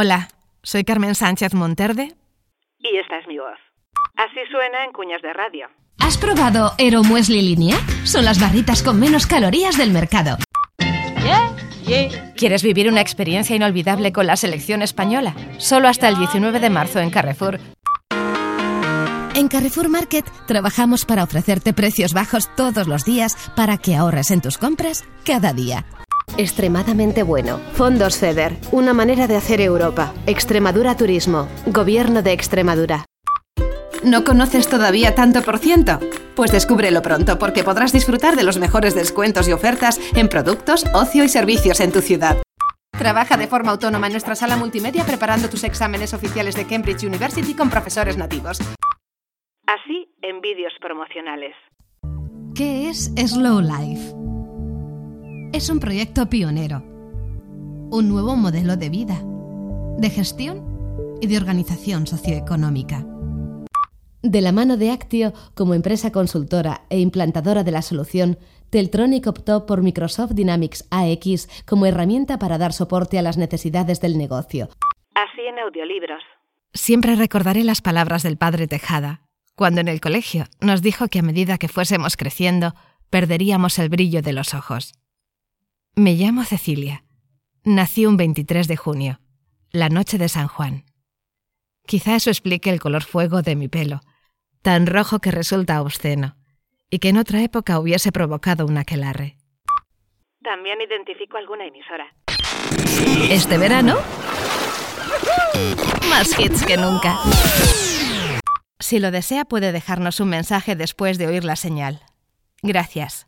Hola, soy Carmen Sánchez Monterde. Y esta es mi voz. Así suena en cuñas de radio. ¿Has probado Aero Muesli Línea? Son las barritas con menos calorías del mercado. ¿Quieres vivir una experiencia inolvidable con la selección española? Solo hasta el 19 de marzo en Carrefour. En Carrefour Market trabajamos para ofrecerte precios bajos todos los días para que ahorres en tus compras cada día. Extremadamente bueno. Fondos FEDER. Una manera de hacer Europa. Extremadura Turismo. Gobierno de Extremadura. ¿No conoces todavía tanto por ciento? Pues descúbrelo pronto porque podrás disfrutar de los mejores descuentos y ofertas en productos, ocio y servicios en tu ciudad. Trabaja de forma autónoma en nuestra sala multimedia preparando tus exámenes oficiales de Cambridge University con profesores nativos. Así en vídeos promocionales. ¿Qué es Slow Life? Es un proyecto pionero, un nuevo modelo de vida, de gestión y de organización socioeconómica. De la mano de Actio, como empresa consultora e implantadora de la solución, Teltronic optó por Microsoft Dynamics AX como herramienta para dar soporte a las necesidades del negocio. Así en audiolibros. Siempre recordaré las palabras del padre Tejada, cuando en el colegio nos dijo que a medida que fuésemos creciendo, perderíamos el brillo de los ojos. Me llamo Cecilia. Nací un 23 de junio, la noche de San Juan. Quizá eso explique el color fuego de mi pelo, tan rojo que resulta obsceno, y que en otra época hubiese provocado un aquelarre. También identifico alguna emisora. Este verano, más hits que nunca. Si lo desea, puede dejarnos un mensaje después de oír la señal. Gracias.